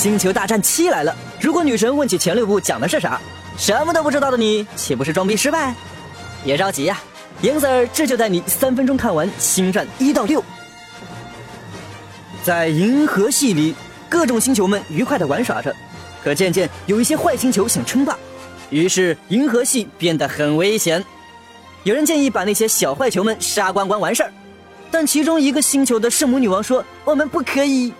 星球大战七》来了。如果女神问起前六部讲的是啥，什么都不知道的你，岂不是装逼失败？别着急呀，银子儿这就带你三分钟看完《星战》一到六。在银河系里，各种星球们愉快地玩耍着，可渐渐有一些坏星球想称霸，于是银河系变得很危险。有人建议把那些小坏球们杀光光完事儿，但其中一个星球的圣母女王说：“我们不可以。”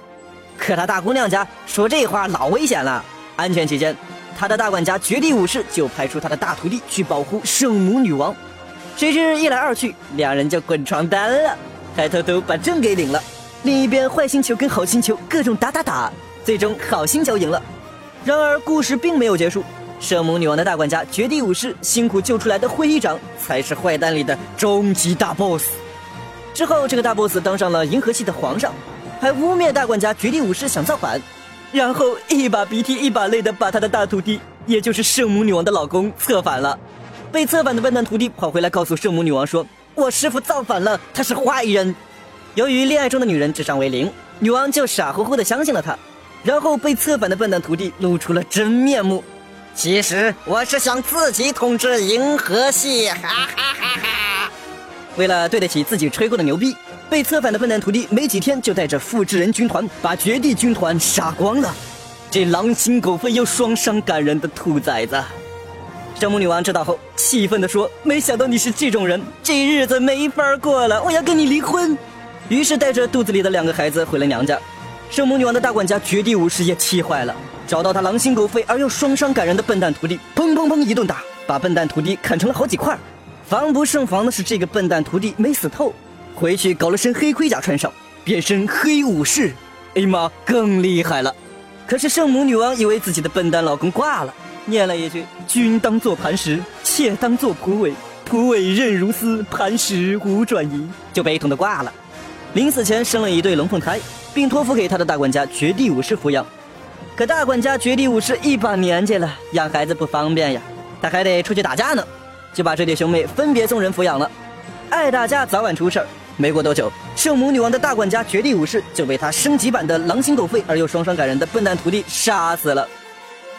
可她大姑娘家说这话老危险了，安全起见，她的大管家绝地武士就派出他的大徒弟去保护圣母女王。谁知一来二去，两人就滚床单了，还偷偷把证给领了。另一边，坏星球跟好星球各种打打打，最终好星球赢了。然而故事并没有结束。圣母女王的大管家绝地武士辛苦救出来的会议长才是坏蛋里的终极大 boss。之后，这个大 boss 当上了银河系的皇上，还污蔑大管家绝地武士想造反，然后一把鼻涕一把泪的把他的大徒弟，也就是圣母女王的老公策反了。被策反的笨蛋徒弟跑回来告诉圣母女王说：“我师傅造反了，他是坏人。”由于恋爱中的女人智商为零，女王就傻乎乎的相信了他，然后被策反的笨蛋徒弟露出了真面目。其实我是想自己统治银河系，哈哈哈哈！为了对得起自己吹过的牛逼，被策反的笨蛋徒弟没几天就带着复制人军团把绝地军团杀光了。这狼心狗肺又双伤感人的兔崽子！圣母女王知道后，气愤地说：“没想到你是这种人，这日子没法过了，我要跟你离婚。”于是带着肚子里的两个孩子回了娘家。圣母女王的大管家绝地武士也气坏了。找到他狼心狗肺而又双伤感人的笨蛋徒弟，砰砰砰一顿打，把笨蛋徒弟砍成了好几块。防不胜防的是，这个笨蛋徒弟没死透，回去搞了身黑盔甲穿上，变身黑武士。哎妈，更厉害了！可是圣母女王以为自己的笨蛋老公挂了，念了一句“君当作磐石，妾当作蒲苇，蒲苇韧如丝，磐石无转移”，就悲痛的挂了。临死前生了一对龙凤胎，并托付给他的大管家绝地武士抚养。可大管家绝地武士一把年纪了，养孩子不方便呀，他还得出去打架呢，就把这对兄妹分别送人抚养了。爱打架早晚出事儿，没过多久，圣母女王的大管家绝地武士就被他升级版的狼心狗肺而又双双感人的笨蛋徒弟杀死了。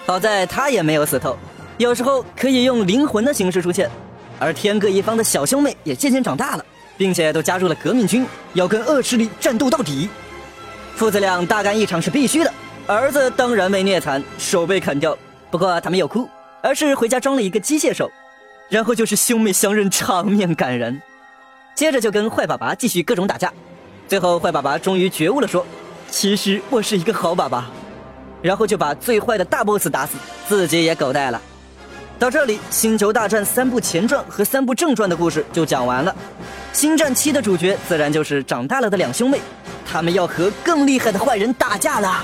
好在他也没有死透，有时候可以用灵魂的形式出现。而天各一方的小兄妹也渐渐长大了，并且都加入了革命军，要跟恶势力战斗到底。父子俩大干一场是必须的。儿子当然被虐惨，手被砍掉。不过他没有哭，而是回家装了一个机械手。然后就是兄妹相认，场面感人。接着就跟坏爸爸继续各种打架。最后坏爸爸终于觉悟了，说：“其实我是一个好爸爸。”然后就把最坏的大 boss 打死，自己也狗带了。到这里，《星球大战》三部前传和三部正传的故事就讲完了。《星战七》的主角自然就是长大了的两兄妹，他们要和更厉害的坏人打架了。